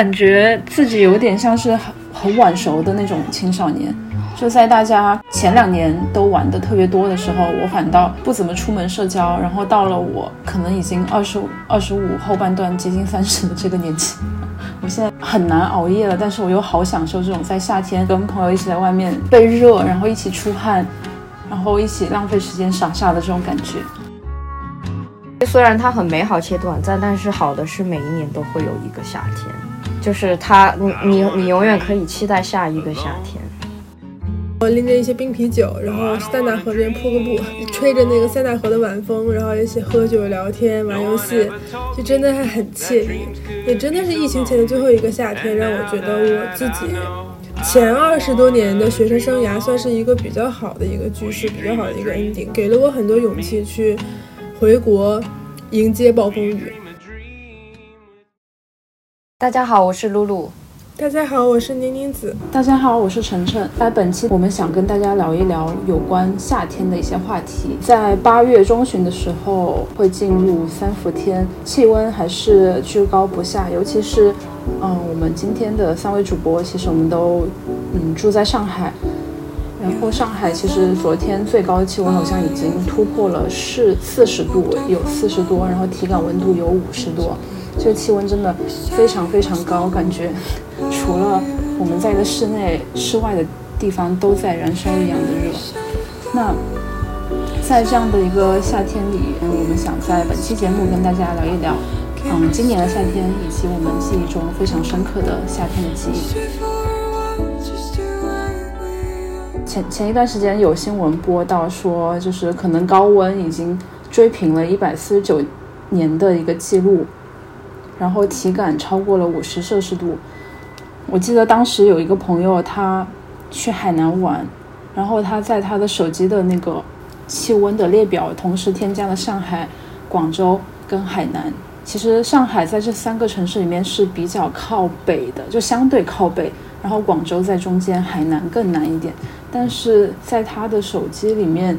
感觉自己有点像是很很晚熟的那种青少年。就在大家前两年都玩的特别多的时候，我反倒不怎么出门社交。然后到了我可能已经二十五、二十五后半段接近三十的这个年纪，我现在很难熬夜了。但是我又好享受这种在夏天跟朋友一起在外面被热，然后一起出汗，然后一起浪费时间傻傻的这种感觉。虽然它很美好且短暂，但是好的是每一年都会有一个夏天，就是它，你你你永远可以期待下一个夏天。我拎着一些冰啤酒，然后塞纳河这边铺个布，吹着那个塞纳河的晚风，然后一起喝酒聊天玩游戏，就真的还很惬意。也真的是疫情前的最后一个夏天，让我觉得我自己前二十多年的学生生涯算是一个比较好的一个句式，比较好的一个 ending，给了我很多勇气去回国迎接暴风雨。大家好，我是露露。大家好，我是宁宁子。大家好，我是晨晨。在本期，我们想跟大家聊一聊有关夏天的一些话题。在八月中旬的时候，会进入三伏天，气温还是居高不下。尤其是，嗯，我们今天的三位主播，其实我们都，嗯，住在上海。然后上海其实昨天最高的气温好像已经突破了是四十度，有四十多，然后体感温度有五十多。这个气温真的非常非常高，感觉除了我们在一个室内、室外的地方都在燃烧一样的热。那在这样的一个夏天里，我们想在本期节目跟大家聊一聊，嗯，今年的夏天以及我们记忆中非常深刻的夏天的记忆。前前一段时间有新闻播到说，就是可能高温已经追平了一百四十九年的一个记录。然后体感超过了五十摄氏度，我记得当时有一个朋友他去海南玩，然后他在他的手机的那个气温的列表同时添加了上海、广州跟海南。其实上海在这三个城市里面是比较靠北的，就相对靠北，然后广州在中间，海南更南一点。但是在他的手机里面，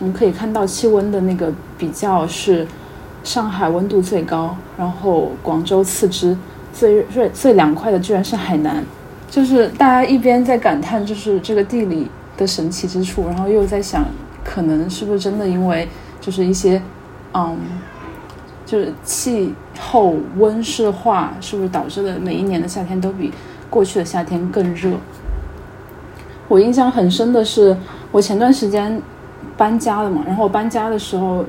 我们可以看到气温的那个比较是。上海温度最高，然后广州次之，最最最凉快的居然是海南，就是大家一边在感叹就是这个地理的神奇之处，然后又在想，可能是不是真的因为就是一些，嗯，就是气候温室化，是不是导致了每一年的夏天都比过去的夏天更热？我印象很深的是，我前段时间搬家了嘛，然后我搬家的时候。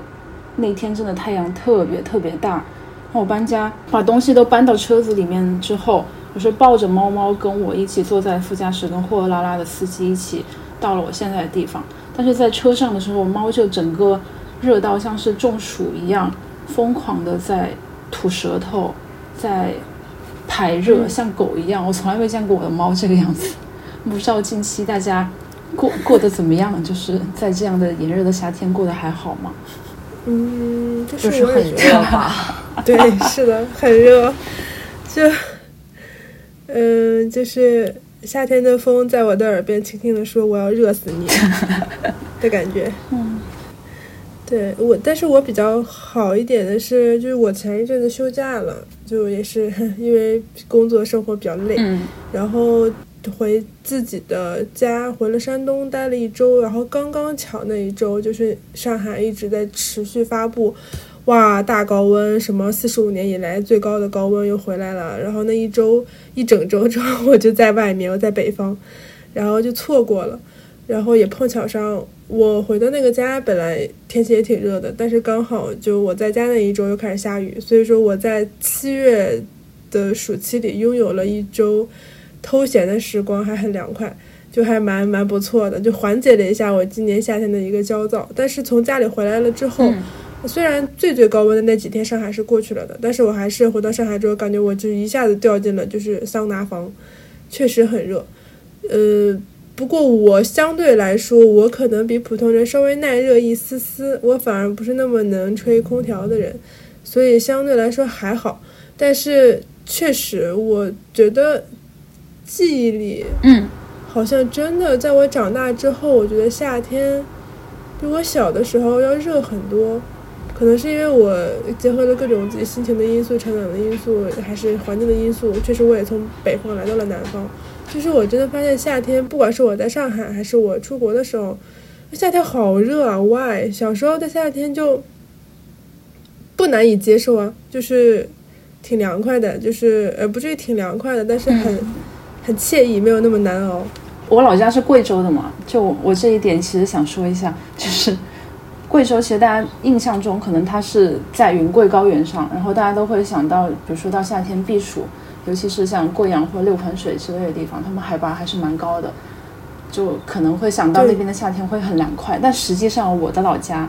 那天真的太阳特别特别大，我搬家把东西都搬到车子里面之后，我是抱着猫猫跟我一起坐在副驾驶，跟货货拉拉的司机一起到了我现在的地方。但是在车上的时候，猫就整个热到像是中暑一样，疯狂的在吐舌头，在排热，像狗一样。我从来没见过我的猫这个样子。不知道近期大家过过得怎么样？就是在这样的炎热的夏天过得还好吗？嗯，就是很热吧？对，是的，很热。就，嗯，就是夏天的风在我的耳边轻轻的说：“我要热死你 ”的感觉。嗯，对我，但是我比较好一点的是，就是我前一阵子休假了，就也是 因为工作生活比较累，然后。回自己的家，回了山东待了一周，然后刚刚巧那一周就是上海一直在持续发布，哇大高温，什么四十五年以来最高的高温又回来了，然后那一周一整周之后我就在外面，我在北方，然后就错过了，然后也碰巧上我回的那个家本来天气也挺热的，但是刚好就我在家那一周又开始下雨，所以说我在七月的暑期里拥有了一周。偷闲的时光还很凉快，就还蛮蛮不错的，就缓解了一下我今年夏天的一个焦躁。但是从家里回来了之后，虽然最最高温的那几天上海是过去了的，但是我还是回到上海之后，感觉我就一下子掉进了就是桑拿房，确实很热。呃，不过我相对来说，我可能比普通人稍微耐热一丝丝，我反而不是那么能吹空调的人，所以相对来说还好。但是确实，我觉得。记忆里，嗯，好像真的，在我长大之后，我觉得夏天比我小的时候要热很多。可可能是因为我结合了各种自己心情的因素、成长的因素，还是环境的因素。确实，我也从北方来到了南方。就是我真的发现夏天，不管是我在上海，还是我出国的时候，夏天好热啊！Why？小时候的夏天就不难以接受啊，就是挺凉快的，就是呃不至于挺凉快的，但是很很惬意，没有那么难熬。我老家是贵州的嘛，就我这一点其实想说一下，就是贵州其实大家印象中可能它是在云贵高原上，然后大家都会想到，比如说到夏天避暑，尤其是像贵阳或六盘水之类的地方，他们海拔还是蛮高的，就可能会想到那边的夏天会很凉快。但实际上我的老家，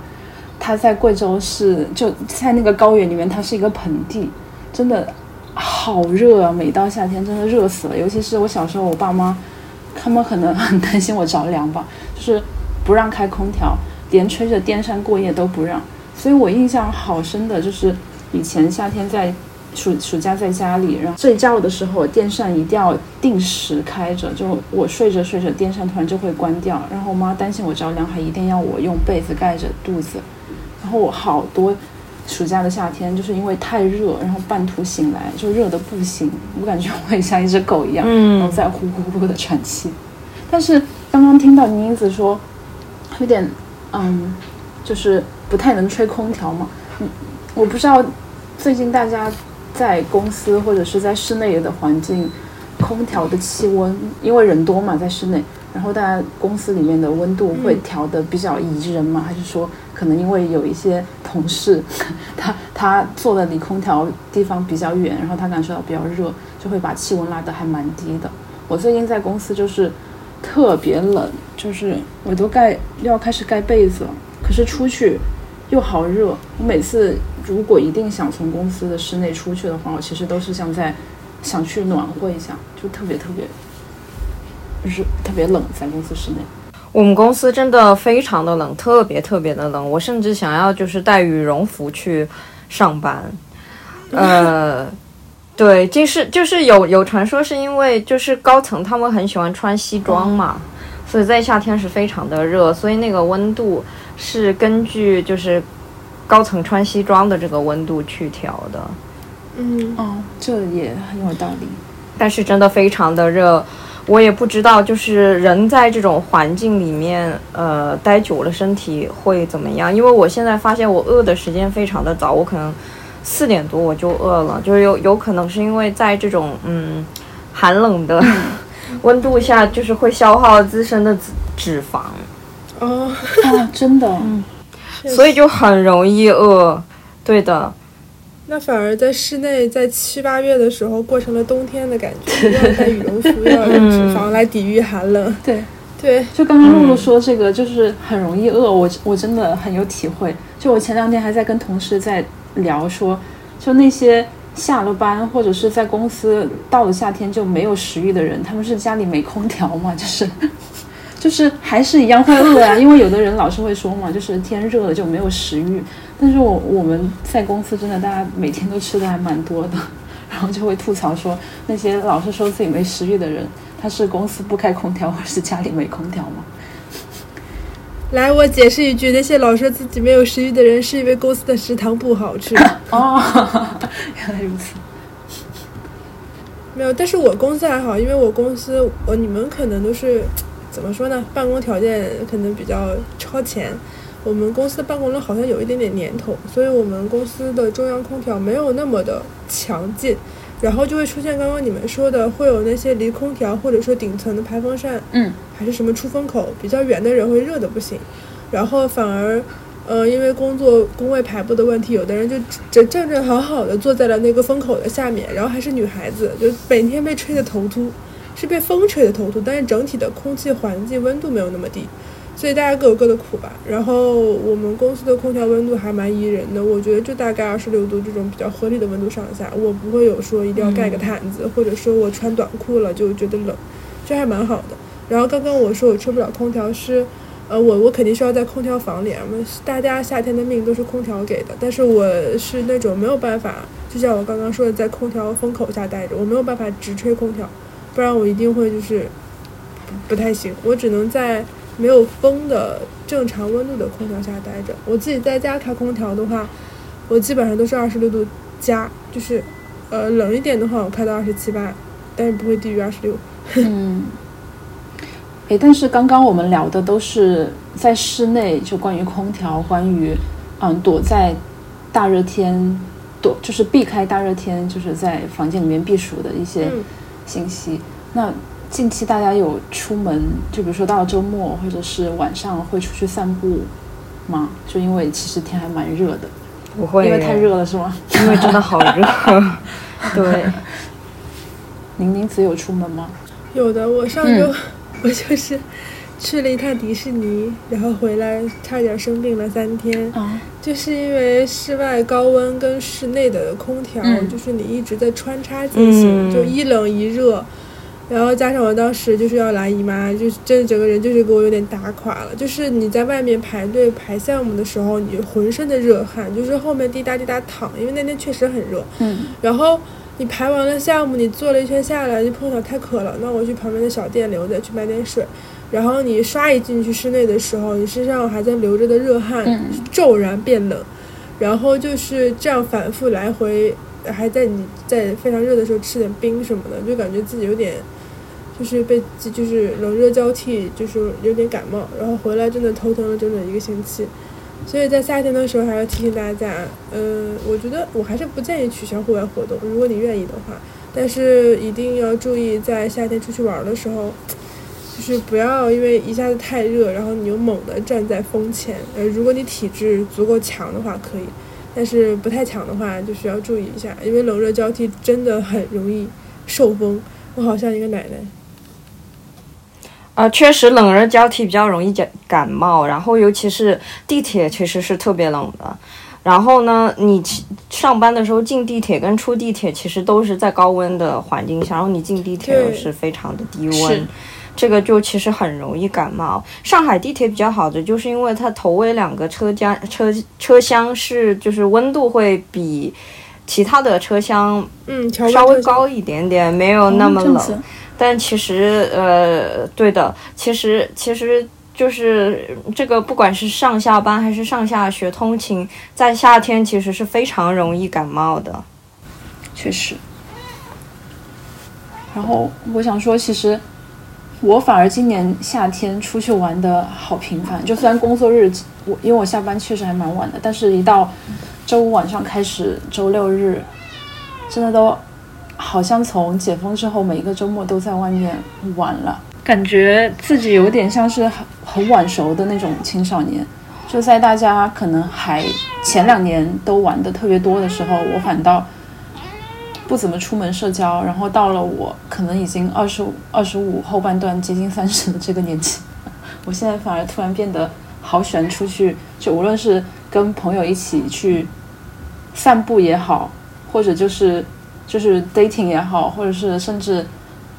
它在贵州是就在那个高原里面，它是一个盆地，真的好热啊！每到夏天真的热死了，尤其是我小时候，我爸妈。他们可能很担心我着凉吧，就是不让开空调，连吹着电扇过夜都不让。所以我印象好深的就是以前夏天在暑暑假在家里，然后睡觉的时候电扇一定要定时开着，就我睡着睡着电扇突然就会关掉，然后我妈担心我着凉，还一定要我用被子盖着肚子，然后我好多。暑假的夏天，就是因为太热，然后半途醒来就热的不行，我感觉我也像一只狗一样，然后在呼呼呼的喘气。但是刚刚听到妮子说，有点嗯，就是不太能吹空调嘛。嗯，我不知道最近大家在公司或者是在室内的环境，空调的气温，因为人多嘛，在室内。然后大家公司里面的温度会调的比较宜人吗？还是说可能因为有一些同事，他他坐的离空调地方比较远，然后他感受到比较热，就会把气温拉得还蛮低的。我最近在公司就是特别冷，就是我都盖要开始盖被子了，可是出去又好热。我每次如果一定想从公司的室内出去的话，我其实都是想在想去暖和一下，就特别特别。就是特别冷，在公司室内。我们公司真的非常的冷，特别特别的冷。我甚至想要就是带羽绒服去上班。呃，对，就是就是有有传说是因为就是高层他们很喜欢穿西装嘛，所以在夏天是非常的热，所以那个温度是根据就是高层穿西装的这个温度去调的。嗯，哦，这也很有道理。但是真的非常的热。我也不知道，就是人在这种环境里面，呃，待久了身体会怎么样？因为我现在发现我饿的时间非常的早，我可能四点多我就饿了，就是有有可能是因为在这种嗯寒冷的 温度下，就是会消耗自身的脂脂肪。哦，啊，真的，嗯，所以就很容易饿。对的。那反而在室内，在七八月的时候过成了冬天的感觉，要带羽绒服，要用脂肪来抵御寒冷。对，对。就刚刚露露说这个，就是很容易饿，我我真的很有体会。就我前两天还在跟同事在聊说，就那些下了班或者是在公司到了夏天就没有食欲的人，他们是家里没空调嘛？就是，就是还是一样会饿啊，因为有的人老是会说嘛，就是天热了就没有食欲。但是我我们在公司真的，大家每天都吃的还蛮多的，然后就会吐槽说那些老是说自己没食欲的人，他是公司不开空调，或是家里没空调吗？来，我解释一句，那些老说自己没有食欲的人，是因为公司的食堂不好吃。哦，原来如此。没有，但是我公司还好，因为我公司，我你们可能都是怎么说呢？办公条件可能比较超前。我们公司的办公楼好像有一点点年头，所以我们公司的中央空调没有那么的强劲，然后就会出现刚刚你们说的，会有那些离空调或者说顶层的排风扇，嗯，还是什么出风口比较远的人会热的不行，然后反而，呃，因为工作工位排布的问题，有的人就正正正好好的坐在了那个风口的下面，然后还是女孩子，就每天被吹得头秃，是被风吹的头秃，但是整体的空气环境温度没有那么低。所以大家各有各的苦吧。然后我们公司的空调温度还蛮宜人的，我觉得就大概二十六度这种比较合理的温度上下，我不会有说一定要盖个毯子，或者说我穿短裤了就觉得冷，这还蛮好的。然后刚刚我说我吹不了空调是，呃，我我肯定是要在空调房里，我们大家夏天的命都是空调给的，但是我是那种没有办法，就像我刚刚说的，在空调风口下待着，我没有办法直吹空调，不然我一定会就是不太行，我只能在。没有风的正常温度的空调下待着。我自己在家开空调的话，我基本上都是二十六度加，就是呃冷一点的话，我开到二十七八，但是不会低于二十六。嗯，诶，但是刚刚我们聊的都是在室内，就关于空调，关于嗯躲在大热天躲，就是避开大热天，就是在房间里面避暑的一些信息。那近期大家有出门，就比如说到了周末或者是晚上会出去散步吗？就因为其实天还蛮热的，不会，因为太热了是吗？因为真的好热。对，宁宁子有出门吗？有的，我上周 我就是去了一趟迪士尼，然后回来差点生病了三天，就是因为室外高温跟室内的空调，就是你一直在穿插进行，就一冷一热，然后加上我当时就是要来姨妈，就是真的整个人就是给我有点打垮了。就是你在外面排队排项目的时候，你浑身的热汗，就是后面滴答滴答淌，因为那天确实很热，嗯，然后。你排完了项目，你坐了一圈下来，就碰巧太渴了，那我去旁边的小店里，我再，去买点水。然后你刷一进去室内的时候，你身上还在流着的热汗骤然变冷，然后就是这样反复来回，还在你在非常热的时候吃点冰什么的，就感觉自己有点就是被就是冷热交替，就是有点感冒。然后回来真的头疼了整整一个星期。所以在夏天的时候，还要提醒大家，嗯，我觉得我还是不建议取消户外活动，如果你愿意的话，但是一定要注意，在夏天出去玩的时候，就是不要因为一下子太热，然后你又猛地站在风前。呃，如果你体质足够强的话，可以，但是不太强的话，就需要注意一下，因为冷热交替真的很容易受风。我好像一个奶奶。啊，确实冷热交替比较容易感感冒，然后尤其是地铁其实是特别冷的。然后呢，你上班的时候进地铁跟出地铁其实都是在高温的环境下，然后你进地铁又是非常的低温，这个就其实很容易感冒。上海地铁比较好的就是因为它头尾两个车厢车车厢是就是温度会比其他的车厢嗯稍微高一点点，没有那么冷。但其实，呃，对的，其实其实就是这个，不管是上下班还是上下学通勤，在夏天其实是非常容易感冒的。确实。然后我想说，其实我反而今年夏天出去玩的好频繁，就虽然工作日我因为我下班确实还蛮晚的，但是一到周五晚上开始，周六日真的都。好像从解封之后，每一个周末都在外面玩了，感觉自己有点像是很很晚熟的那种青少年。就在大家可能还前两年都玩的特别多的时候，我反倒不怎么出门社交。然后到了我可能已经二十五、二十五后半段接近三十的这个年纪，我现在反而突然变得好喜欢出去，就无论是跟朋友一起去散步也好，或者就是。就是 dating 也好，或者是甚至，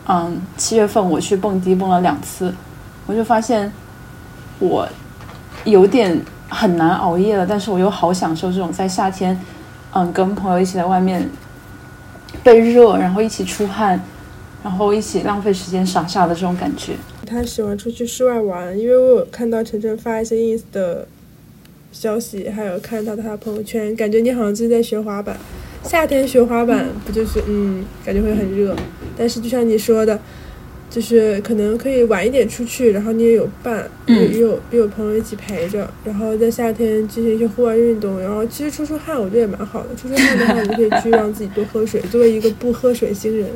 嗯，七月份我去蹦迪蹦了两次，我就发现我有点很难熬夜了，但是我又好享受这种在夏天，嗯，跟朋友一起在外面被热，然后一起出汗，然后一起浪费时间傻笑的这种感觉。他喜欢出去室外玩，因为我有看到晨晨发一些 ins 的消息，还有看到他的朋友圈，感觉你好像最近在学滑板。夏天学滑板不就是嗯，感觉会很热，但是就像你说的，就是可能可以晚一点出去，然后你也有伴，也有也有朋友一起陪着，然后在夏天进行一些户外运动，然后其实出出汗我觉得也蛮好的。出出汗的话，你可以去让自己多喝水。作为一个不喝水星人，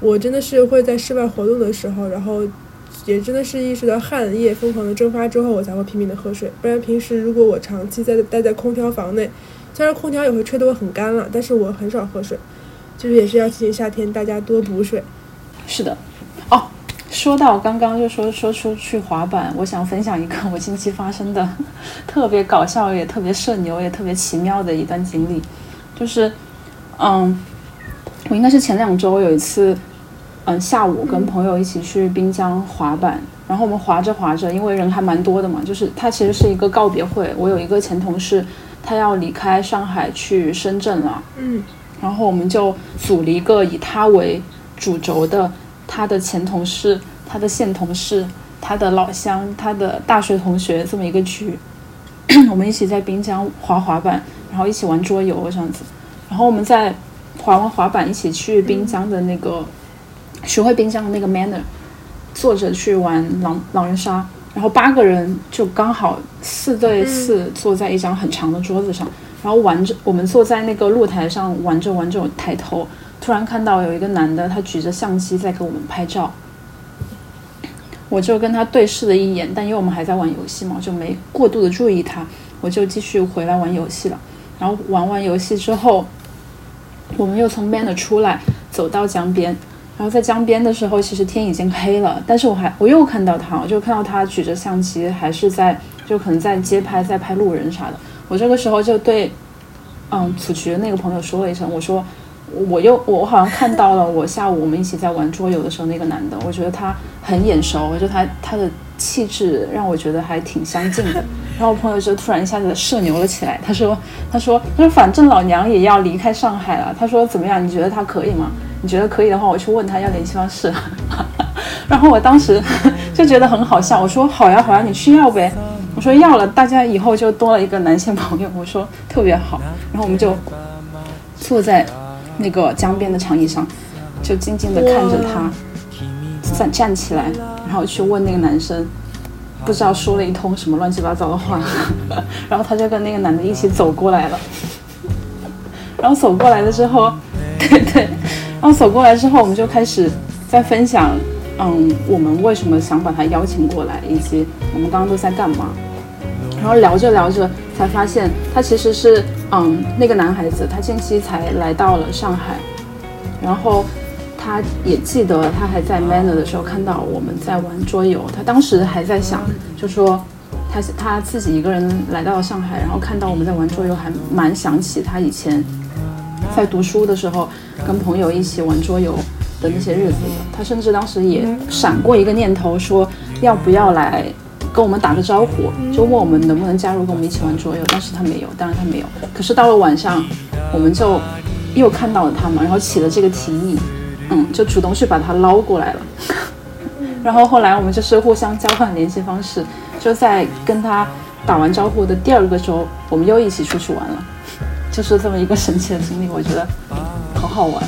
我真的是会在室外活动的时候，然后也真的是意识到汗液疯狂的蒸发之后，我才会拼命的喝水。不然平时如果我长期在待在空调房内。虽然空调也会吹得我很干了，但是我很少喝水，就是也是要提醒夏天大家多补水。是的，哦，说到刚刚就说说出去滑板，我想分享一个 我近期发生的 特别搞笑也特别社牛也特别奇妙的一段经历，就是，嗯，我应该是前两周有一次，嗯，下午跟朋友一起去滨江滑板，然后我们滑着滑着，因为人还蛮多的嘛，就是它其实是一个告别会，我有一个前同事。他要离开上海去深圳了，嗯，然后我们就组了一个以他为主轴的，他的前同事、他的现同事、他的老乡、他的大学同学这么一个局，我们一起在滨江滑滑板，然后一起玩桌游这样子。然后我们在滑完滑板，一起去滨江的那个学会滨江的那个 Manner，坐着去玩狼狼人杀。然后八个人就刚好四对四坐在一张很长的桌子上，然后玩着我们坐在那个露台上玩着玩着抬头，突然看到有一个男的他举着相机在给我们拍照，我就跟他对视了一眼，但因为我们还在玩游戏嘛，就没过度的注意他，我就继续回来玩游戏了。然后玩完游戏之后，我们又从 man 的出来走到江边。然后在江边的时候，其实天已经黑了，但是我还我又看到他，我就看到他举着相机，还是在就可能在街拍，在拍路人啥的。我这个时候就对，嗯，楚局那个朋友说了一声，我说我又我好像看到了我下午我们一起在玩桌游的时候那个男的，我觉得他很眼熟，我觉得他他的气质让我觉得还挺相近的。然后我朋友就突然一下子社牛了起来，他说他说他说反正老娘也要离开上海了，他说怎么样？你觉得他可以吗？你觉得可以的话，我去问他要联系方式。然后我当时就觉得很好笑，我说好呀好呀，你去要呗。我说要了，大家以后就多了一个男性朋友。我说特别好。然后我们就坐在那个江边的长椅上，就静静地看着他站站起来，然后去问那个男生，不知道说了一通什么乱七八糟的话。然后他就跟那个男的一起走过来了。然后走过来了之后，对对。然后走过来之后，我们就开始在分享，嗯，我们为什么想把他邀请过来，以及我们刚刚都在干嘛。然后聊着聊着，才发现他其实是，嗯，那个男孩子，他近期才来到了上海。然后他也记得，他还在 Manner 的时候看到我们在玩桌游，他当时还在想，就说他他自己一个人来到了上海，然后看到我们在玩桌游，还蛮想起他以前。在读书的时候，跟朋友一起玩桌游的那些日子，他甚至当时也闪过一个念头，说要不要来跟我们打个招呼，就问我们能不能加入跟我们一起玩桌游。但是他没有，当然他没有。可是到了晚上，我们就又看到了他嘛，然后起了这个提议，嗯，就主动去把他捞过来了。然后后来我们就是互相交换联系方式，就在跟他打完招呼的第二个周，我们又一起出去玩了。就是这么一个神奇的经历，我觉得好好玩。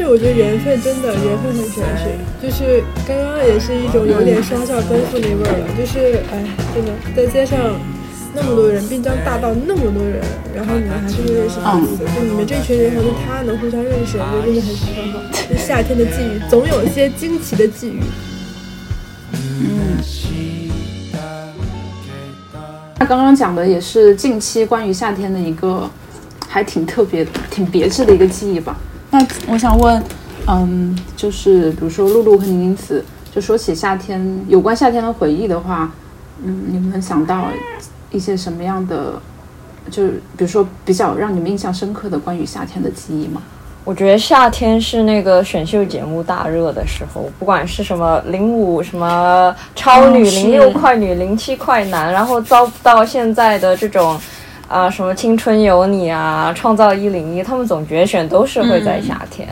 就是我觉得缘分真的缘分很玄学，就是刚刚也是一种有点双向奔赴那味儿了。就是哎，真的在街上那么多人，滨江大道那么多人，然后你们还是会认识彼此。就你们这群人和他能互相认识，我觉得真的很很好。夏天的际遇，总有一些惊奇的际遇。嗯。他刚刚讲的也是近期关于夏天的一个还挺特别、挺别致的一个记忆吧。那我想问，嗯，就是比如说露露和宁宁子，就说起夏天有关夏天的回忆的话，嗯，你们想到一些什么样的，就是比如说比较让你们印象深刻的关于夏天的记忆吗？我觉得夏天是那个选秀节目大热的时候，不管是什么零五什么超女、零六快女、零七快男，然后遭到现在的这种，啊什么青春有你啊、创造一零一，他们总决选都是会在夏天。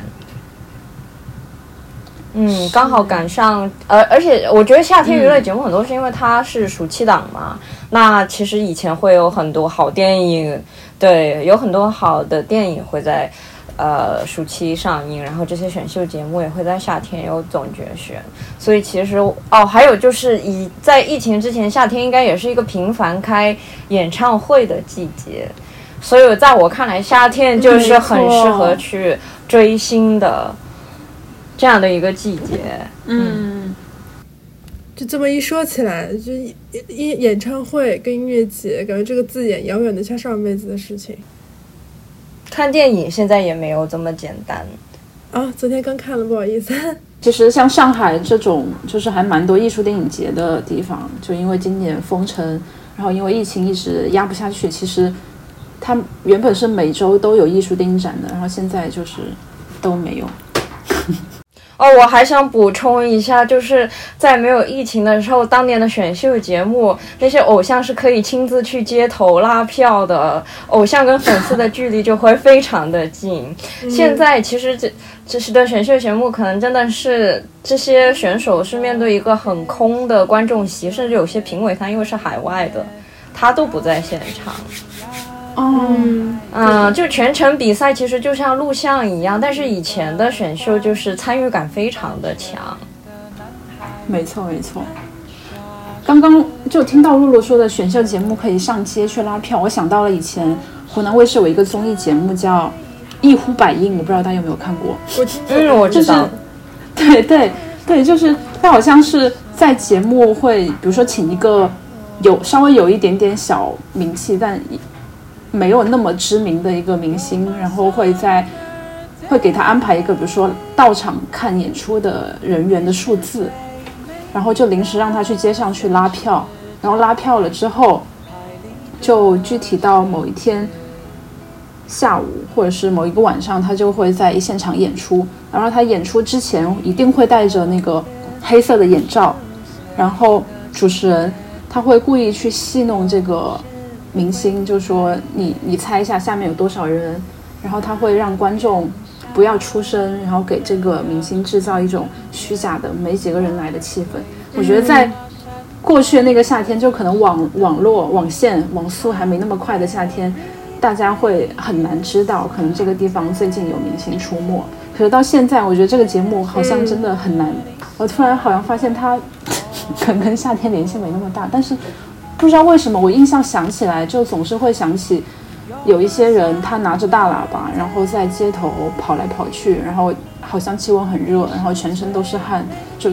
嗯，刚好赶上，而而且我觉得夏天娱乐节目很多是因为它是暑期档嘛。那其实以前会有很多好电影，对，有很多好的电影会在。呃，暑期上映，然后这些选秀节目也会在夏天有总决选，所以其实哦，还有就是以在疫情之前，夏天应该也是一个频繁开演唱会的季节，所以在我看来，夏天就是很适合去追星的这样的一个季节。嗯，就这么一说起来，就音演唱会跟音乐节，感觉这个字眼遥远的像上辈子的事情。看电影现在也没有这么简单啊！昨天刚看了，不好意思。其实像上海这种，就是还蛮多艺术电影节的地方，就因为今年封城，然后因为疫情一直压不下去。其实它原本是每周都有艺术电影展的，然后现在就是都没有。哦，我还想补充一下，就是在没有疫情的时候，当年的选秀节目，那些偶像是可以亲自去街头拉票的，偶像跟粉丝的距离就会非常的近。现在其实这这时的选秀节目，可能真的是这些选手是面对一个很空的观众席，甚至有些评委他因为是海外的，他都不在现场。嗯嗯，就全程比赛其实就像录像一样，但是以前的选秀就是参与感非常的强。没错没错。刚刚就听到露露说的选秀节目可以上街去拉票，我想到了以前湖南卫视有一个综艺节目叫《一呼百应》，我不知道大家有没有看过。我嗯，我知道。对对对，就是他好像是在节目会，比如说请一个有稍微有一点点小名气，但。没有那么知名的一个明星，然后会在会给他安排一个，比如说到场看演出的人员的数字，然后就临时让他去街上去拉票，然后拉票了之后，就具体到某一天下午或者是某一个晚上，他就会在现场演出，然后他演出之前一定会戴着那个黑色的眼罩，然后主持人他会故意去戏弄这个。明星就说你你猜一下下面有多少人，然后他会让观众不要出声，然后给这个明星制造一种虚假的没几个人来的气氛。我觉得在过去的那个夏天，就可能网网络网线网速还没那么快的夏天，大家会很难知道可能这个地方最近有明星出没。可是到现在，我觉得这个节目好像真的很难。我突然好像发现它可能跟夏天联系没那么大，但是。不知道为什么，我印象想起来就总是会想起，有一些人他拿着大喇叭，然后在街头跑来跑去，然后好像气温很热，然后全身都是汗，就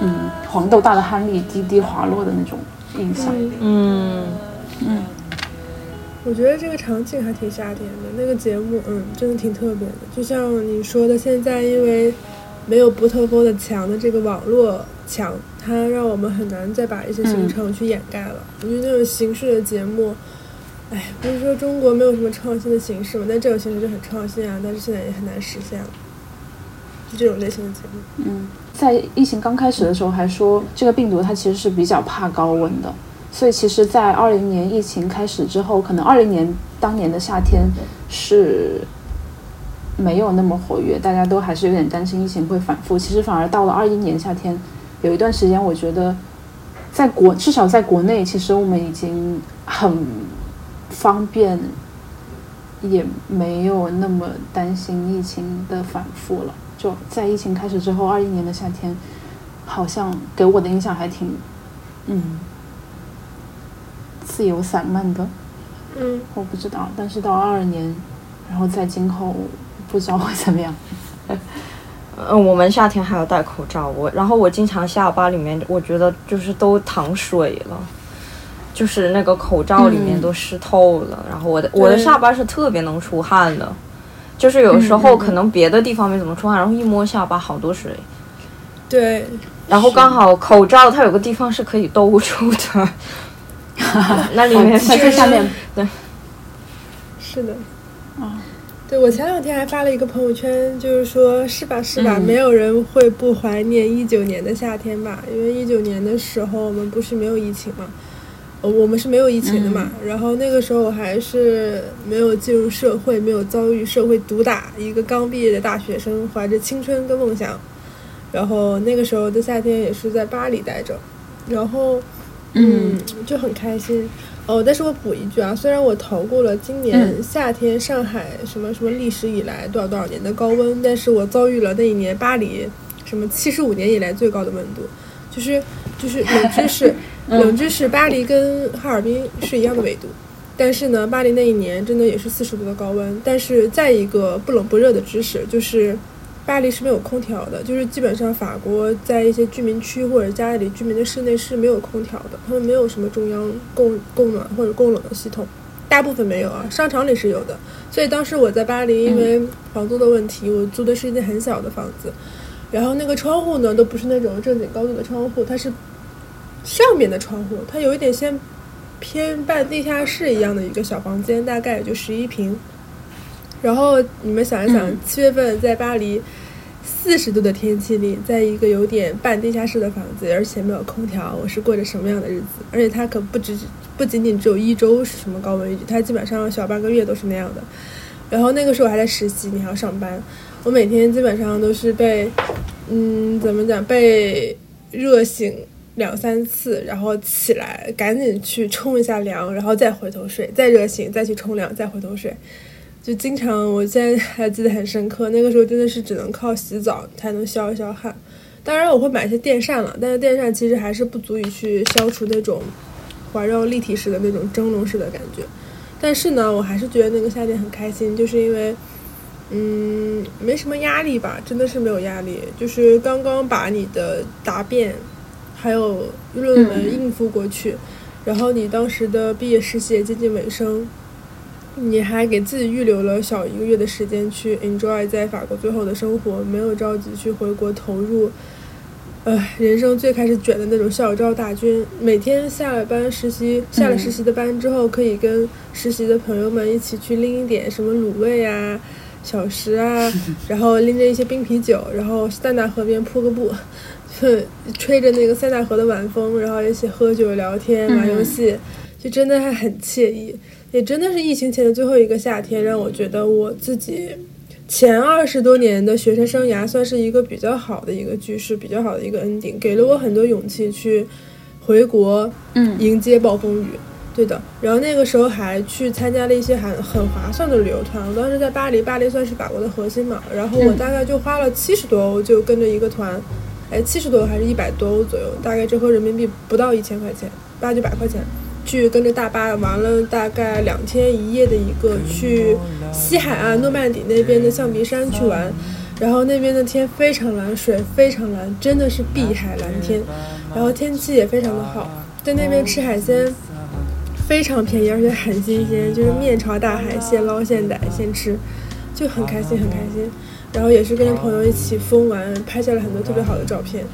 嗯黄豆大的汗粒滴滴滑落的那种印象。嗯嗯，我觉得这个场景还挺夏天的，那个节目嗯真的挺特别的。就像你说的，现在因为没有不透风的墙的这个网络墙。它让我们很难再把一些行程去掩盖了。我觉得那种形式的节目，哎，不是说中国没有什么创新的形式嘛？但这种形式就很创新啊，但是现在也很难实现了。就这种类型的节目。嗯，在疫情刚开始的时候还说这个病毒它其实是比较怕高温的，所以其实，在二零年疫情开始之后，可能二零年当年的夏天是没有那么活跃，大家都还是有点担心疫情会反复。其实反而到了二一年夏天。有一段时间，我觉得，在国至少在国内，其实我们已经很方便，也没有那么担心疫情的反复了。就在疫情开始之后，二一年的夏天，好像给我的印象还挺，嗯，自由散漫的。嗯，我不知道，但是到二二年，然后在今后，不知道会怎么样。嗯，我们夏天还要戴口罩，我然后我经常下巴里面，我觉得就是都淌水了，就是那个口罩里面都湿透了。然后我的我的下巴是特别能出汗的，就是有时候可能别的地方没怎么出汗，然后一摸下巴好多水。对，然后刚好口罩它有个地方是可以兜住的，那里面在下面对，是的，啊。对，我前两天还发了一个朋友圈，就是说是吧是吧，没有人会不怀念一九年的夏天吧？因为一九年的时候我们不是没有疫情嘛，呃，我们是没有疫情的嘛。然后那个时候我还是没有进入社会，没有遭遇社会毒打，一个刚毕业的大学生，怀着青春跟梦想。然后那个时候的夏天也是在巴黎待着，然后嗯就很开心。哦，但是我补一句啊，虽然我逃过了今年夏天上海什么什么历史以来多少多少年的高温，但是我遭遇了那一年巴黎什么七十五年以来最高的温度，就是就是冷知识，冷知识，巴黎跟哈尔滨是一样的纬度，但是呢，巴黎那一年真的也是四十度的高温，但是再一个不冷不热的知识就是。巴黎是没有空调的，就是基本上法国在一些居民区或者家里居民的室内是没有空调的，他们没有什么中央供供暖或者供冷的系统，大部分没有啊，商场里是有的。所以当时我在巴黎，因为房租的问题，我租的是一间很小的房子，然后那个窗户呢都不是那种正经高度的窗户，它是上面的窗户，它有一点像偏半地下室一样的一个小房间，大概也就十一平。然后你们想一想，七月份在巴黎，四十度的天气里，在一个有点半地下室的房子，而且没有空调，我是过着什么样的日子？而且它可不只不仅仅只有一周是什么高温雨，它基本上小半个月都是那样的。然后那个时候我还在实习，你还要上班，我每天基本上都是被，嗯，怎么讲，被热醒两三次，然后起来赶紧去冲一下凉，然后再回头睡，再热醒再去冲凉，再回头睡。就经常，我现在还记得很深刻。那个时候真的是只能靠洗澡才能消一消汗。当然，我会买一些电扇了，但是电扇其实还是不足以去消除那种环绕立体式的那种蒸笼式的感觉。但是呢，我还是觉得那个夏天很开心，就是因为，嗯，没什么压力吧，真的是没有压力。就是刚刚把你的答辩还有论文应付过去，然后你当时的毕业实习也接近尾声。你还给自己预留了小一个月的时间去 enjoy 在法国最后的生活，没有着急去回国投入，呃，人生最开始卷的那种校招大军。每天下了班实习，下了实习的班之后，可以跟实习的朋友们一起去拎一点什么卤味啊、小食啊，然后拎着一些冰啤酒，然后塞纳河边铺个布，吹着那个塞纳河的晚风，然后一起喝酒聊天玩游戏，就真的还很惬意。也真的是疫情前的最后一个夏天，让我觉得我自己前二十多年的学生生涯算是一个比较好的一个句式，比较好的一个 ending，给了我很多勇气去回国，嗯，迎接暴风雨。对的，然后那个时候还去参加了一些很很划算的旅游团。我当时在巴黎，巴黎算是法国的核心嘛，然后我大概就花了七十多欧就跟着一个团，哎，七十多还是一百多欧左右，大概折合人民币不到一千块钱，八九百块钱。去跟着大巴玩了大概两天一夜的一个去西海岸诺曼底那边的象鼻山去玩，然后那边的天非常蓝，水非常蓝，真的是碧海蓝天，然后天气也非常的好，在那边吃海鲜非常便宜，而且很新鲜，就是面朝大海，现捞现逮现吃，就很开心很开心，然后也是跟朋友一起疯玩，拍下了很多特别好的照片，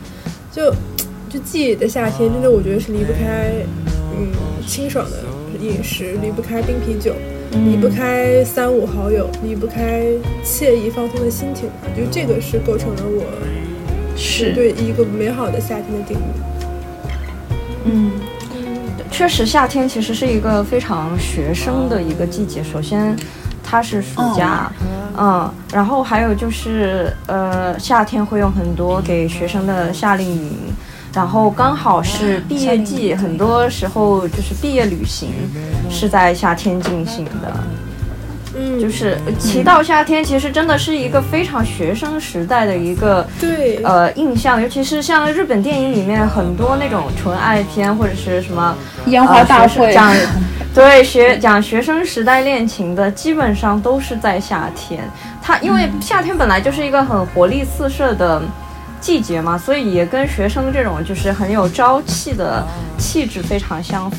就就记忆的夏天，真的我觉得是离不开。嗯，清爽的饮食离不开冰啤酒，离不开三五好友，离不开惬意放松的心情。就这个是构成了我是对一个美好的夏天的定义。嗯，确实，夏天其实是一个非常学生的一个季节。首先，它是暑假，嗯，然后还有就是，呃，夏天会有很多给学生的夏令营。然后刚好是毕业季，很多时候就是毕业旅行是在夏天进行的。嗯，就是提到夏天，其实真的是一个非常学生时代的一个对呃印象，尤其是像日本电影里面很多那种纯爱片或者是什么烟花大会讲对学讲学生时代恋情的，基本上都是在夏天。它因为夏天本来就是一个很活力四射的。季节嘛，所以也跟学生这种就是很有朝气的气质非常相符。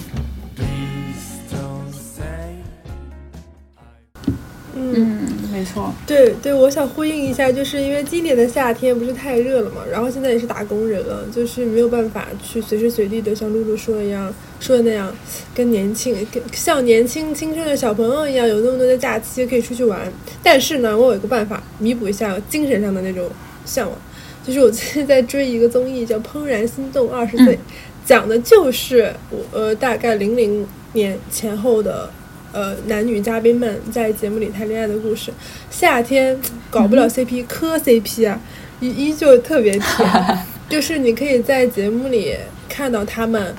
嗯，没错。对对，我想呼应一下，就是因为今年的夏天不是太热了嘛，然后现在也是打工人了，就是没有办法去随时随地的像露露说的一样说的那样，跟年轻跟像年轻青春的小朋友一样，有那么多的假期可以出去玩。但是呢，我有一个办法弥补一下精神上的那种向往。就是我最近在追一个综艺，叫《怦然心动二十岁》，讲的就是我呃大概零零年前后的呃男女嘉宾们在节目里谈恋爱的故事。夏天搞不了 CP，磕 CP 啊，依依旧特别甜。就是你可以在节目里看到他们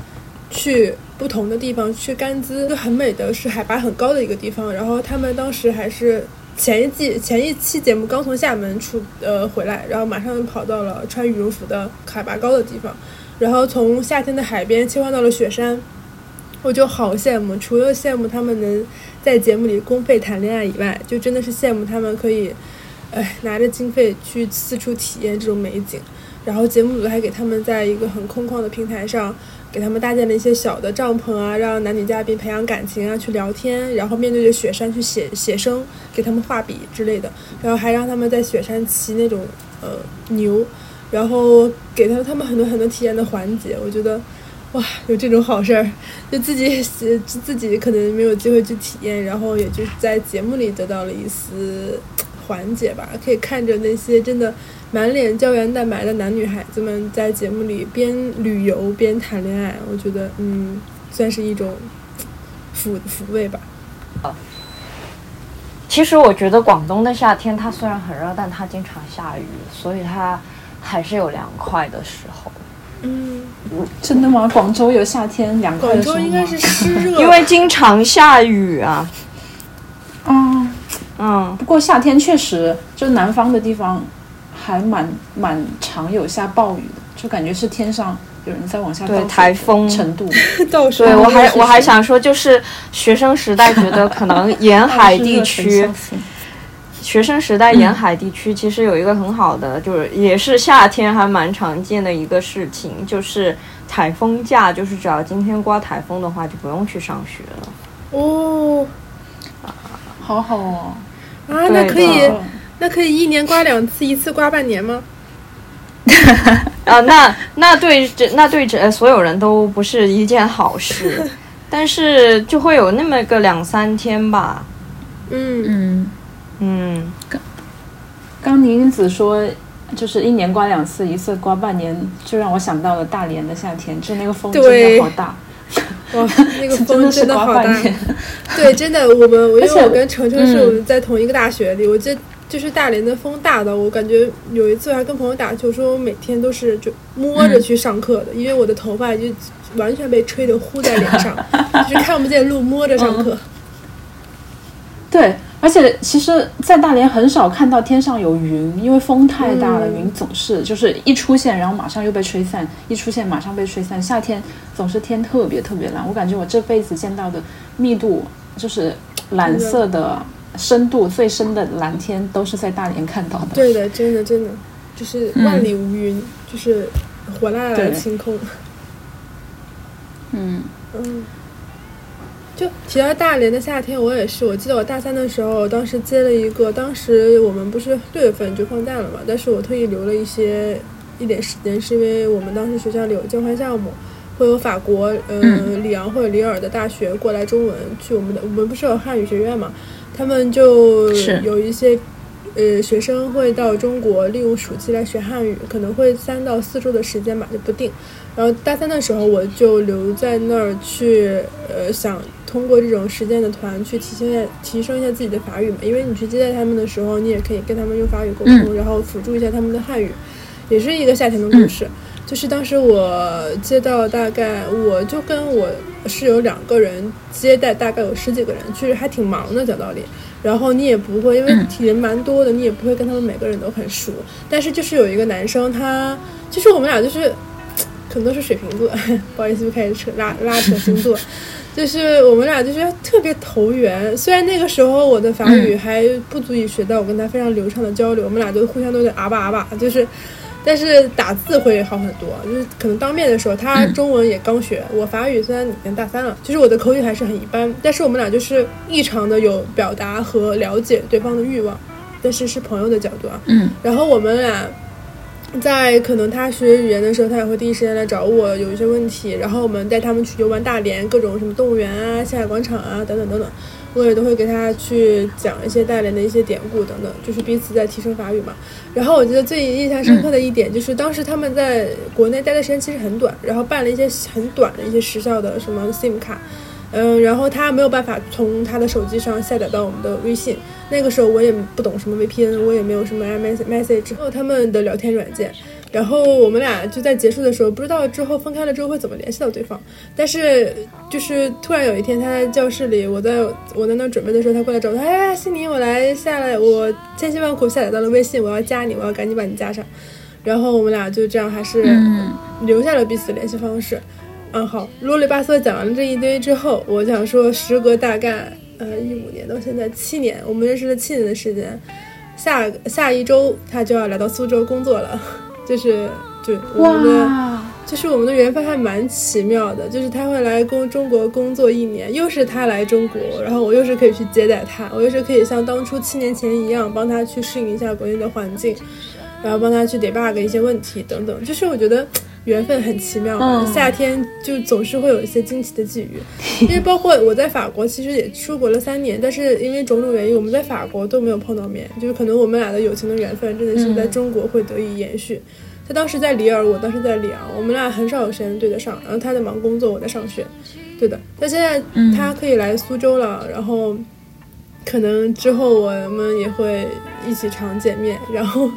去不同的地方去甘孜，就很美的是海拔很高的一个地方，然后他们当时还是。前一季前一期节目刚从厦门出呃回来，然后马上跑到了穿羽绒服的海拔高的地方，然后从夏天的海边切换到了雪山，我就好羡慕。除了羡慕他们能在节目里公费谈恋爱以外，就真的是羡慕他们可以，哎拿着经费去四处体验这种美景。然后节目组还给他们在一个很空旷的平台上。给他们搭建了一些小的帐篷啊，让男女嘉宾培养感情啊，去聊天，然后面对着雪山去写写生，给他们画笔之类的，然后还让他们在雪山骑那种呃牛，然后给他他们很多很多体验的环节。我觉得，哇，有这种好事儿，就自己自自己可能没有机会去体验，然后也就在节目里得到了一丝缓解吧。可以看着那些真的满脸胶原蛋白的男女孩子们在节目里边旅游边谈恋爱，我觉得嗯，算是一种抚抚慰吧。其实我觉得广东的夏天它虽然很热，但它经常下雨，所以它还是有凉快的时候。嗯，真的吗？广州有夏天凉快的时候广州应该是湿热，因为经常下雨啊。嗯嗯，不过夏天确实，就南方的地方还蛮蛮常有下暴雨的，就感觉是天上有人在往下对台风。程度。对我还我还想说，就是学生时代觉得可能沿海地区，学生时代沿海地区其实有一个很好的，就是也是夏天还蛮常见的一个事情，就是台风假，就是只要今天刮台风的话，就不用去上学了。哦。好好哦，啊，那可以的，那可以一年刮两次，一次刮半年吗？啊，那那对这那对这所有人都不是一件好事，但是就会有那么个两三天吧。嗯，嗯，嗯，刚宁子说。就是一年刮两次，一次刮半年，就让我想到了大连的夏天，就那个风真的好大，哇，那个 风是刮真的好大半。年。对，真的，我们我因为我跟程程是嗯我们在同一个大学里，我记得就是大连的风大到我感觉有一次还跟朋友打球说，我每天都是就摸着去上课的，因为我的头发就完全被吹得糊在脸上，就是看不见路，摸着上课。对，而且其实，在大连很少看到天上有云，因为风太大了，嗯云总是就是一出现，然后马上又被吹散，一出现马上被吹散。夏天总是天特别特别蓝，我感觉我这辈子见到的密度就是蓝色的深度最深的蓝天，都是在大连看到的。对的，真的真的，就是万里无云，就是火辣辣的对晴空。嗯嗯，就提到大连的夏天，我也是。我记得我大三的时候，当时接了一个，当时我们不是六月份就放假了嘛，但是我特意留了一些一点时间，是因为我们当时学校里有交换项目，会有法国，呃，嗯里昂或者里尔的大学过来中文去我们的，我们不是有汉语学院嘛，他们就有一些。呃，学生会到中国利用暑期来学汉语，可能会三到四周的时间吧，就不定。然后大三的时候，我就留在那儿去，呃，想通过这种实践的团去提升一下提升一下自己的法语嘛。因为你去接待他们的时候，你也可以跟他们用法语沟通，然后辅助一下他们的汉语，也是一个夏天的故事。就是当时我接到大概，我就跟我室友两个人接待，大概有十几个人，其实还挺忙的，讲道理。然后你也不会，因为人蛮多的，你也不会跟他们每个人都很熟。但是就是有一个男生，他就是我们俩就是可能都是水瓶座，不好意思，又开始扯拉拉扯星座。就是我们俩就是特别投缘，虽然那个时候我的法语还不足以学到我跟他非常流畅的交流，我们俩就互相都在啊吧啊吧，就是。但是打字会好很多，就是可能当面的时候，他中文也刚学，我法语虽然已经大三了，其实我的口语还是很一般，但是我们俩就是异常的有表达和了解对方的欲望，但是是朋友的角度啊。嗯。然后我们俩在可能他学语言的时候，他也会第一时间来找我，有一些问题，然后我们带他们去游玩大连各种什么动物园啊、下海广场啊等等等等。我也都会给他去讲一些大连的一些典故等等，就是彼此在提升法语嘛。然后我觉得最印象深刻的一点就是，当时他们在国内待的时间其实很短，然后办了一些很短的一些时效的什么 SIM 卡，嗯，然后他没有办法从他的手机上下载到我们的微信。那个时候我也不懂什么 VPN，我也没有什么 iMessage，之后他们的聊天软件。然后我们俩就在结束的时候，不知道之后分开了之后会怎么联系到对方。但是就是突然有一天，他在教室里，我在我在那准备的时候，他过来找我，哎，悉尼，我来下来，我千辛万苦下载到了微信，我要加你，我要赶紧把你加上。然后我们俩就这样还是留下了彼此的联系方式。嗯，好，啰里吧嗦讲完了这一堆之后，我想说，时隔大概呃一五年到现在七年，我们认识了七年的时间，下下一周他就要来到苏州工作了。就是对我们的，就是我们的缘分还蛮奇妙的。就是他会来工中国工作一年，又是他来中国，然后我又是可以去接待他，我又是可以像当初七年前一样帮他去适应一下国内的环境，然后帮他去 debug 一些问题等等。就是我觉得缘分很奇妙嘛，夏天就总是会有一些惊奇的际遇。因为包括我在法国，其实也出国了三年，但是因为种种原因，我们在法国都没有碰到面。就是可能我们俩的友情的缘分，真的是在中国会得以延续。他当时在里尔，我当时在里昂，我们俩很少有时间对得上。然后他在忙工作，我在上学。对的，但现在他可以来苏州了，然后可能之后我们也会一起常见面，然后。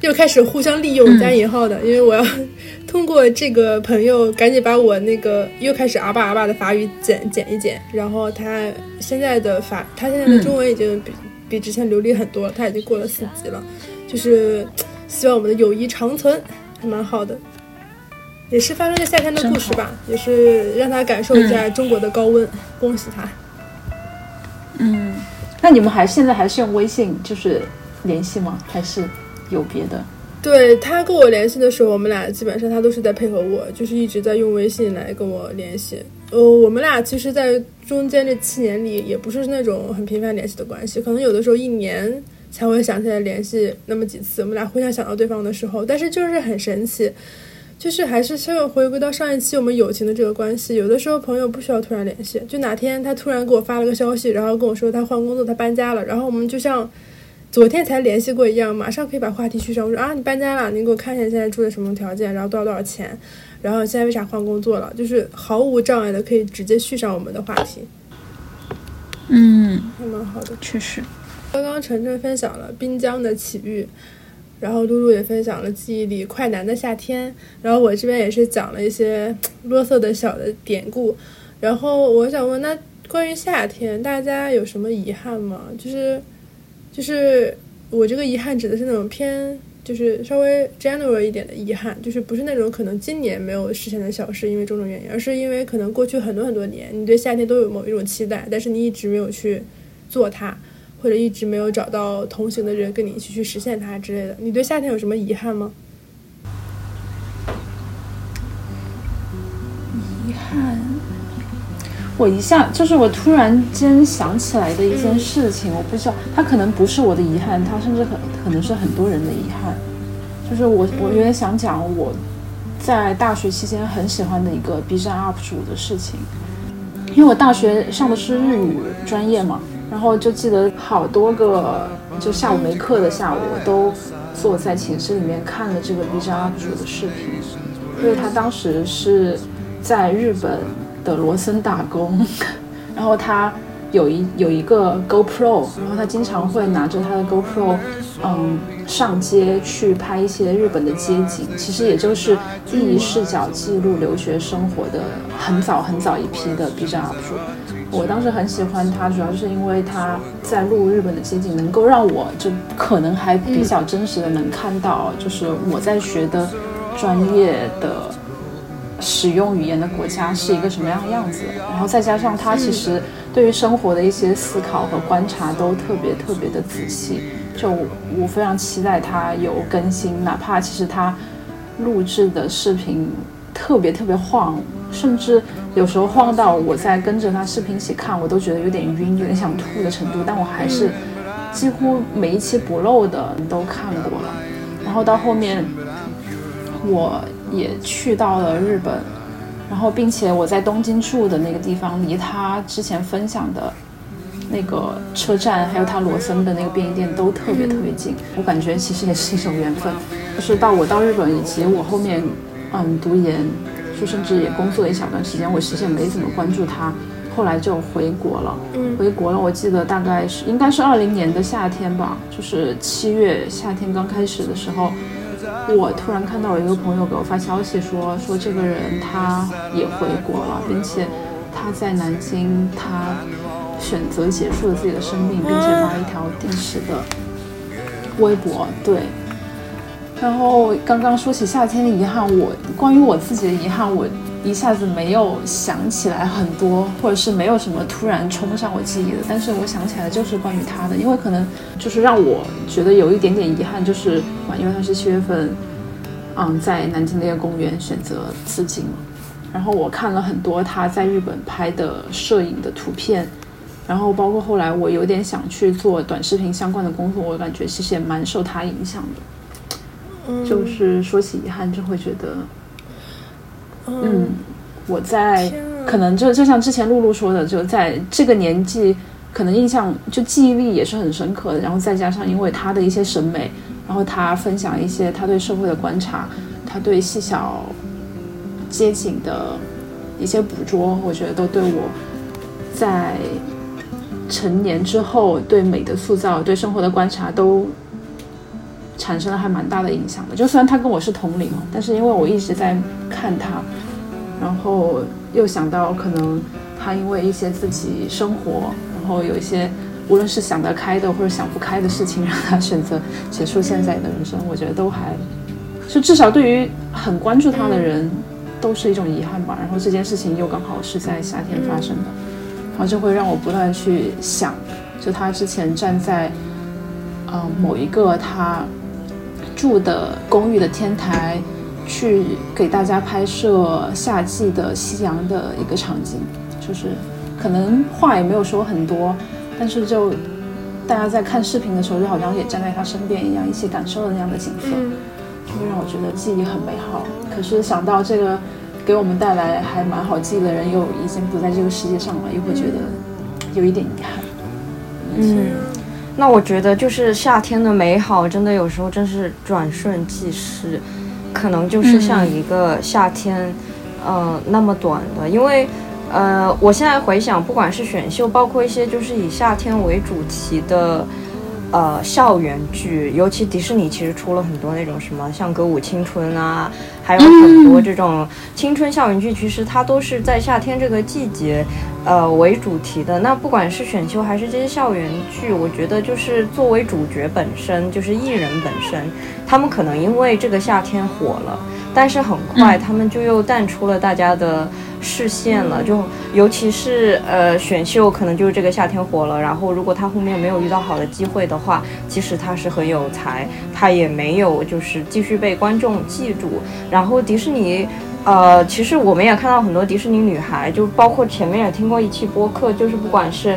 又开始互相利用加引号的，因为我要 通过这个朋友赶紧把我那个又开始阿巴阿巴的法语剪剪一剪，然后他现在的法，他现在的中文已经比比之前流利很多了，他已经过了四级了，就是希望我们的友谊长存，还蛮好的，也是发生在夏天的故事吧，也是让他感受一下中国的高温，恭喜他。嗯，那你们还现在还是用微信就是联系吗？还是？有别的，对他跟我联系的时候，我们俩基本上他都是在配合我，就是一直在用微信来跟我联系。呃，我们俩其实，在中间这七年里，也不是那种很频繁联系的关系，可能有的时候一年才会想起来联系那么几次。我们俩互相想到对方的时候，但是就是很神奇，就是还是需要回归到上一期我们友情的这个关系。有的时候朋友不需要突然联系，就哪天他突然给我发了个消息，然后跟我说他换工作，他搬家了，然后我们就像。昨天才联系过一样，马上可以把话题续上。我说啊，你搬家了，你给我看一下现在住的什么条件，然后多少多少钱，然后现在为啥换工作了，就是毫无障碍的可以直接续上我们的话题。嗯，还蛮好的，确实。刚刚晨晨分享了滨江的奇遇，然后露露也分享了记忆里快男的夏天，然后我这边也是讲了一些啰嗦的小的典故。然后我想问，那关于夏天，大家有什么遗憾吗？就是。就是我这个遗憾指的是那种偏，就是稍微 general 一点的遗憾，就是不是那种可能今年没有实现的小事，因为种种原因，而是因为可能过去很多很多年，你对夏天都有某一种期待，但是你一直没有去做它，或者一直没有找到同行的人跟你一起去实现它之类的。你对夏天有什么遗憾吗？遗憾。我一下就是我突然间想起来的一件事情，我不知道它可能不是我的遗憾，它甚至可可能是很多人的遗憾。就是我我有点想讲我在大学期间很喜欢的一个 B 站 UP 主的事情，因为我大学上的是日语专业嘛，然后就记得好多个就下午没课的下午，我都坐在寝室里面看了这个 B 站 UP 主的视频，因为他当时是在日本。的罗森打工，然后他有一有一个 GoPro，然后他经常会拿着他的 GoPro，嗯，上街去拍一些日本的街景，其实也就是第一视角记录留学生活的很早很早一批的 B 站 UP 主。我当时很喜欢他，主要就是因为他在录日本的街景，能够让我就可能还比较真实的能看到，就是我在学的专业的。使用语言的国家是一个什么样的样子？然后再加上他其实对于生活的一些思考和观察都特别特别的仔细，就我非常期待他有更新，哪怕其实他录制的视频特别特别晃，甚至有时候晃到我在跟着他视频一起看，我都觉得有点晕，有点想吐的程度，但我还是几乎每一期不漏的都看过了。然后到后面我。也去到了日本，然后并且我在东京住的那个地方，离他之前分享的那个车站，还有他罗森的那个便利店都特别特别近。我感觉其实也是一种缘分，就是到我到日本以及我后面嗯读研，就甚至也工作了一小段时间，我其实也没怎么关注他。后来就回国了，回国了。我记得大概是应该是二零年的夏天吧，就是七月夏天刚开始的时候。我突然看到有一个朋友给我发消息说，说这个人他也回国了，并且他在南京，他选择结束了自己的生命，并且发一条定时的微博。对。然后刚刚说起夏天的遗憾，我关于我自己的遗憾，我。一下子没有想起来很多，或者是没有什么突然冲上我记忆的，但是我想起来就是关于他的，因为可能就是让我觉得有一点点遗憾，就是因为他是七月份，嗯，在南京的一个公园选择自尽嘛。然后我看了很多他在日本拍的摄影的图片，然后包括后来我有点想去做短视频相关的工作，我感觉其实也蛮受他影响的。就是说起遗憾，就会觉得。嗯，我在可能就就像之前露露说的，就在这个年纪，可能印象就记忆力也是很深刻的。然后再加上因为他的一些审美，然后他分享一些他对社会的观察，他对细小街景的一些捕捉，我觉得都对我在成年之后对美的塑造、对生活的观察都。产生了还蛮大的影响的，就虽然他跟我是同龄但是因为我一直在看他，然后又想到可能他因为一些自己生活，然后有一些无论是想得开的或者想不开的事情，让他选择结束现在的人生，我觉得都还，就至少对于很关注他的人，都是一种遗憾吧。然后这件事情又刚好是在夏天发生的，然后就会让我不断去想，就他之前站在，嗯某一个他。住的公寓的天台，去给大家拍摄夏季的夕阳的一个场景，就是可能话也没有说很多，但是就大家在看视频的时候，就好像也站在他身边一样，一起感受了那样的景色，就会让我觉得记忆很美好。可是想到这个给我们带来还蛮好记忆的人又已经不在这个世界上了，又会觉得有一点遗憾。嗯。那我觉得就是夏天的美好，真的有时候真是转瞬即逝，可能就是像一个夏天，呃，那么短的。因为，呃，我现在回想，不管是选秀，包括一些就是以夏天为主题的。呃，校园剧，尤其迪士尼其实出了很多那种什么像《歌舞青春》啊，还有很多这种青春校园剧，其实它都是在夏天这个季节，呃为主题的。那不管是选秀还是这些校园剧，我觉得就是作为主角本身，就是艺人本身，他们可能因为这个夏天火了，但是很快他们就又淡出了大家的。视线了，就尤其是呃选秀，可能就是这个夏天火了。然后如果他后面没有遇到好的机会的话，即使他是很有才，他也没有就是继续被观众记住。然后迪士尼，呃，其实我们也看到很多迪士尼女孩，就包括前面也听过一期播客，就是不管是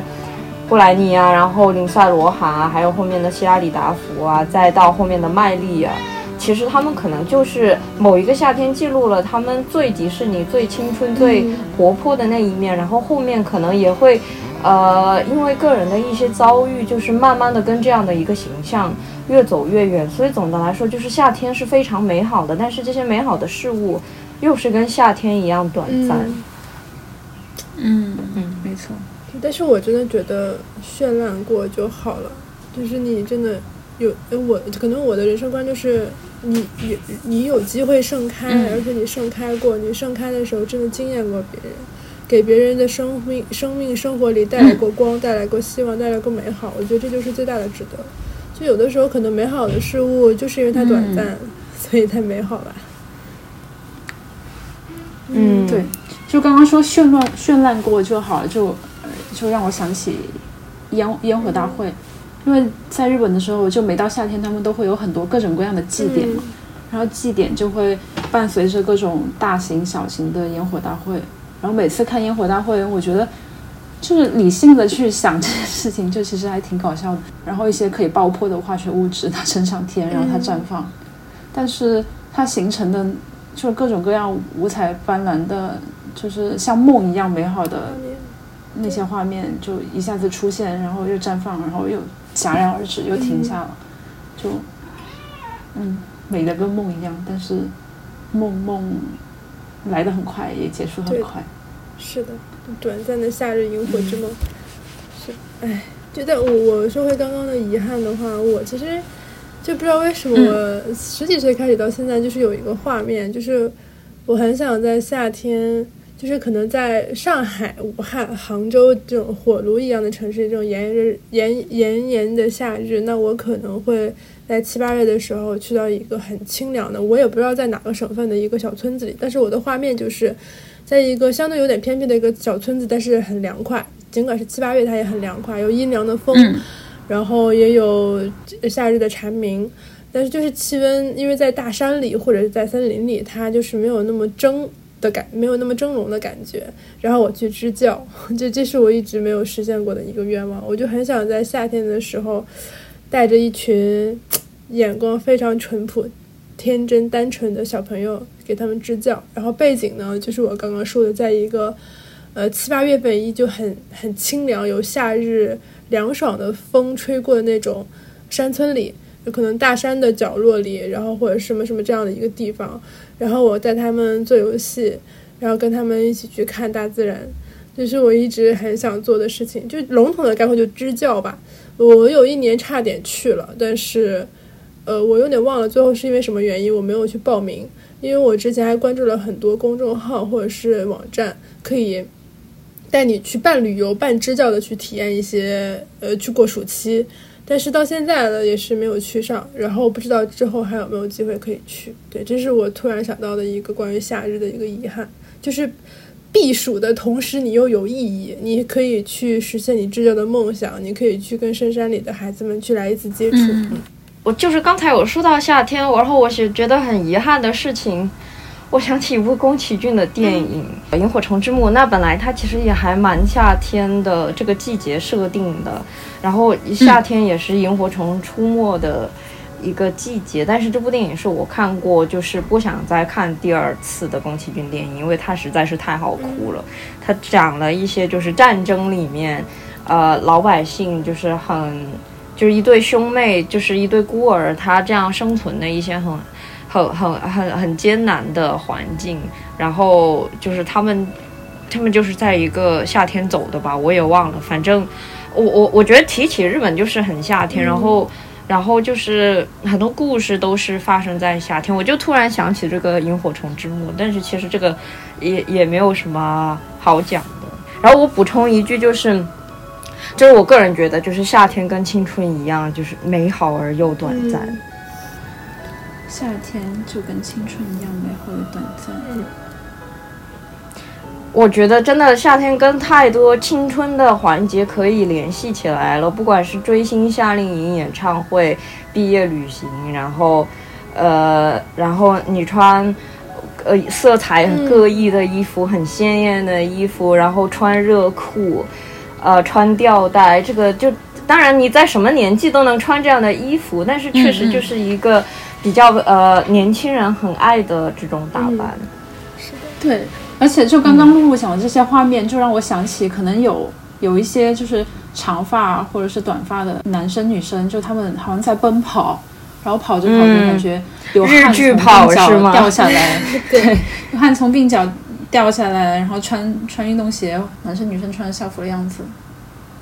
布莱尼啊，然后林赛罗韩啊，还有后面的希拉里达福啊，再到后面的麦莉啊。其实他们可能就是某一个夏天记录了他们最迪士尼、最青春、最活泼的那一面，然后后面可能也会，呃，因为个人的一些遭遇，就是慢慢的跟这样的一个形象越走越远。所以总的来说，就是夏天是非常美好的，但是这些美好的事物又是跟夏天一样短暂。嗯嗯，没错。但是我真的觉得绚烂过就好了，就是你真的有，我可能我的人生观就是。你你你有机会盛开，而且你盛开过，你盛开的时候真的惊艳过别人，给别人的生命、生命、生活里带来过光，带来过希望，带来过美好。我觉得这就是最大的值得。就有的时候，可能美好的事物就是因为它短暂，所以才美好吧。嗯，对，就刚刚说绚烂绚烂过就好了，就就让我想起烟烟火大会。因为在日本的时候，就每到夏天，他们都会有很多各种各样的祭典嘛，然后祭典就会伴随着各种大型、小型的烟火大会。然后每次看烟火大会，我觉得就是理性的去想这件事情，就其实还挺搞笑的。然后一些可以爆破的化学物质它升上天，然后它绽放，但是它形成的就是各种各样五彩斑斓的，就是像梦一样美好的那些画面，就一下子出现，然后又绽放，然后又。戛然而止，又停下了，就，嗯，美的跟梦一样，但是梦梦来的很快，也结束很快。是的，短暂的夏日萤火之梦。是，哎，就在我我说回刚刚的遗憾的话，我其实就不知道为什么，我十几岁开始到现在，就是有一个画面，就是我很想在夏天。就是可能在上海、武汉、杭州这种火炉一样的城市，这种炎热、炎炎炎的夏日，那我可能会在七八月的时候去到一个很清凉的，我也不知道在哪个省份的一个小村子里，但是我的画面就是在一个相对有点偏僻的一个小村子，但是很凉快，尽管是七八月，它也很凉快，有阴凉的风，然后也有夏日的蝉鸣，但是就是气温，因为在大山里或者是在森林里，它就是没有那么蒸。的感没有那么蒸笼的感觉，然后我去支教，这这是我一直没有实现过的一个愿望。我就很想在夏天的时候，带着一群眼光非常淳朴、天真单纯的小朋友给他们支教。然后背景呢，就是我刚刚说的，在一个呃七八月份依旧很很清凉，有夏日凉爽的风吹过的那种山村里，有可能大山的角落里，然后或者什么什么这样的一个地方。然后我带他们做游戏，然后跟他们一起去看大自然，这是我一直很想做的事情。就笼统的概括，就支教吧。我有一年差点去了，但是，呃，我有点忘了最后是因为什么原因我没有去报名。因为我之前还关注了很多公众号或者是网站，可以带你去办旅游、办支教的去体验一些，呃，去过暑期。但是到现在了也是没有去上，然后不知道之后还有没有机会可以去。对，这是我突然想到的一个关于夏日的一个遗憾，就是。避暑的同时，你又有意义，你可以去实现你支教的梦想，你可以去跟深山里的孩子们去来一次接触。嗯我就是刚才我说到夏天，然后我是觉得很遗憾的事情，我想起一部宫崎骏的电影《萤火虫之墓》，那本来它其实也还蛮夏天的这个季节设定的，然后夏天也是萤火虫出没的。一个季节，但是这部电影是我看过，就是不想再看第二次的宫崎骏电影，因为它实在是太好哭了。它讲了一些就是战争里面，呃，老百姓就是很，就是一对兄妹，就是一对孤儿，他这样生存的一些很、很、很、很、很艰难的环境。然后就是他们，他们就是在一个夏天走的吧，我也忘了。反正我我我觉得提起日本就是很夏天，然后。然后就是很多故事都是发生在夏天，我就突然想起这个萤火虫之墓，但是其实这个也也没有什么好讲的。然后我补充一句，就是就是我个人觉得，就是夏天跟青春一样，就是美好而又短暂。夏天就跟青春一样美好又短暂。我觉得真的夏天跟太多青春的环节可以联系起来了，不管是追星、夏令营、演唱会、毕业旅行，然后，呃，然后你穿，呃，色彩各异的衣服，很鲜艳的衣服，然后穿热裤，呃，穿吊带，这个就当然你在什么年纪都能穿这样的衣服，但是确实就是一个比较呃年轻人很爱的这种打扮。是的，对。而且就刚刚露露讲的这些画面，就让我想起可能有有一些就是长发或者是短发的男生女生，就他们好像在奔跑，然后跑着跑着感觉有汗从鬓角 掉下来，对，有汗从鬓角掉下来，然后穿穿运动鞋，男生女生穿着校服的样子，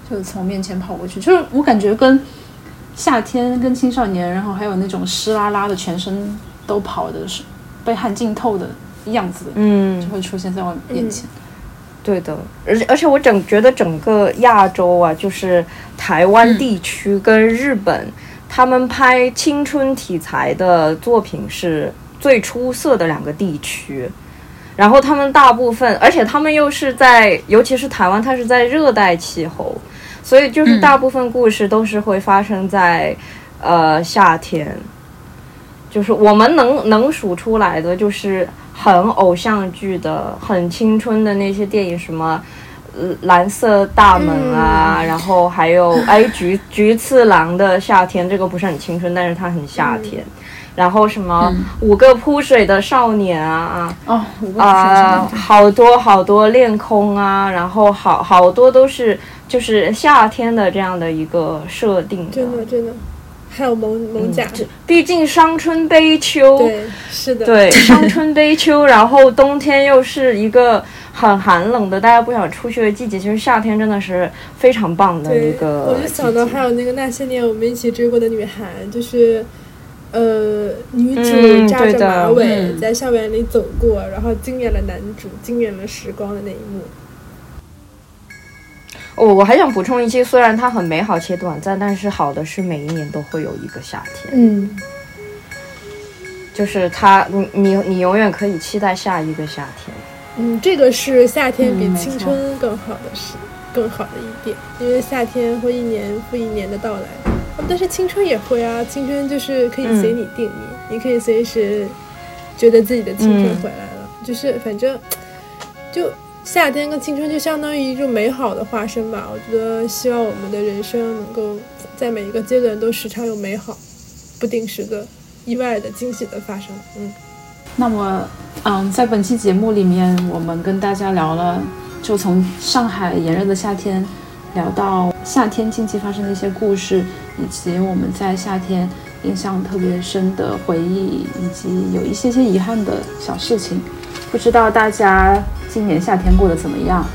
就从面前跑过去，就是我感觉跟夏天跟青少年，然后还有那种湿拉拉的全身都跑的是被汗浸透的。样子，嗯，就会出现在我面前。对的，而且而且我整觉得整个亚洲啊，就是台湾地区跟日本，他们拍青春题材的作品是最出色的两个地区。然后他们大部分，而且他们又是在，尤其是台湾，它是在热带气候，所以就是大部分故事都是会发生在呃夏天。就是我们能能数出来的，就是很偶像剧的、很青春的那些电影，什么《蓝色大门》啊，然后还有哎《菊菊次郎的夏天》，这个不是很青春，但是它很夏天。然后什么《五个扑水的少年》啊啊啊，好多好多恋空啊，然后好好多都是就是夏天的这样的一个设定。真的，真的。还有蒙蒙甲，毕竟伤春悲秋，对，是的，对，伤春悲秋，然后冬天又是一个很寒冷的，大家不想出去的季节。其实夏天真的是非常棒的一个。我就想到还有那个那些年我们一起追过的女孩，就是，呃，女主扎着马尾在校园里走过，然后惊艳了男主，惊艳了时光的那一幕。我我还想补充一句，虽然它很美好且短暂，但是好的是每一年都会有一个夏天。嗯，就是它，你你你永远可以期待下一个夏天。嗯，这个是夏天比青春更好的是更好的一点，因为夏天会一年复一年的到来，但是青春也会啊，青春就是可以随你定义，你可以随时觉得自己的青春回来了，就是反正就。夏天跟青春就相当于一种美好的化身吧。我觉得希望我们的人生能够在每一个阶段都时常有美好，不定时的意外的惊喜的发生。嗯，那么，嗯，在本期节目里面，我们跟大家聊了，就从上海炎热的夏天聊到夏天近期发生的一些故事，以及我们在夏天印象特别深的回忆，以及有一些些遗憾的小事情。不知道大家今年夏天过得怎么样。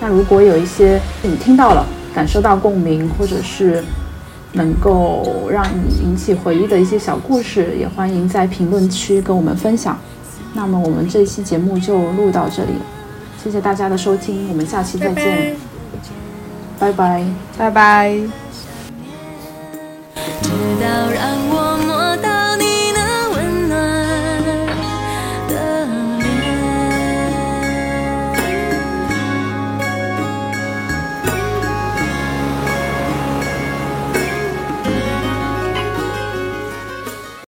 那如果有一些你听到了感受到共鸣或者是能够让你引起回忆的一些小故事也欢迎在评论区跟我们分享。那么我们这期节目就录到这里。谢谢大家的收听我们下期再见。拜拜。拜拜。直到让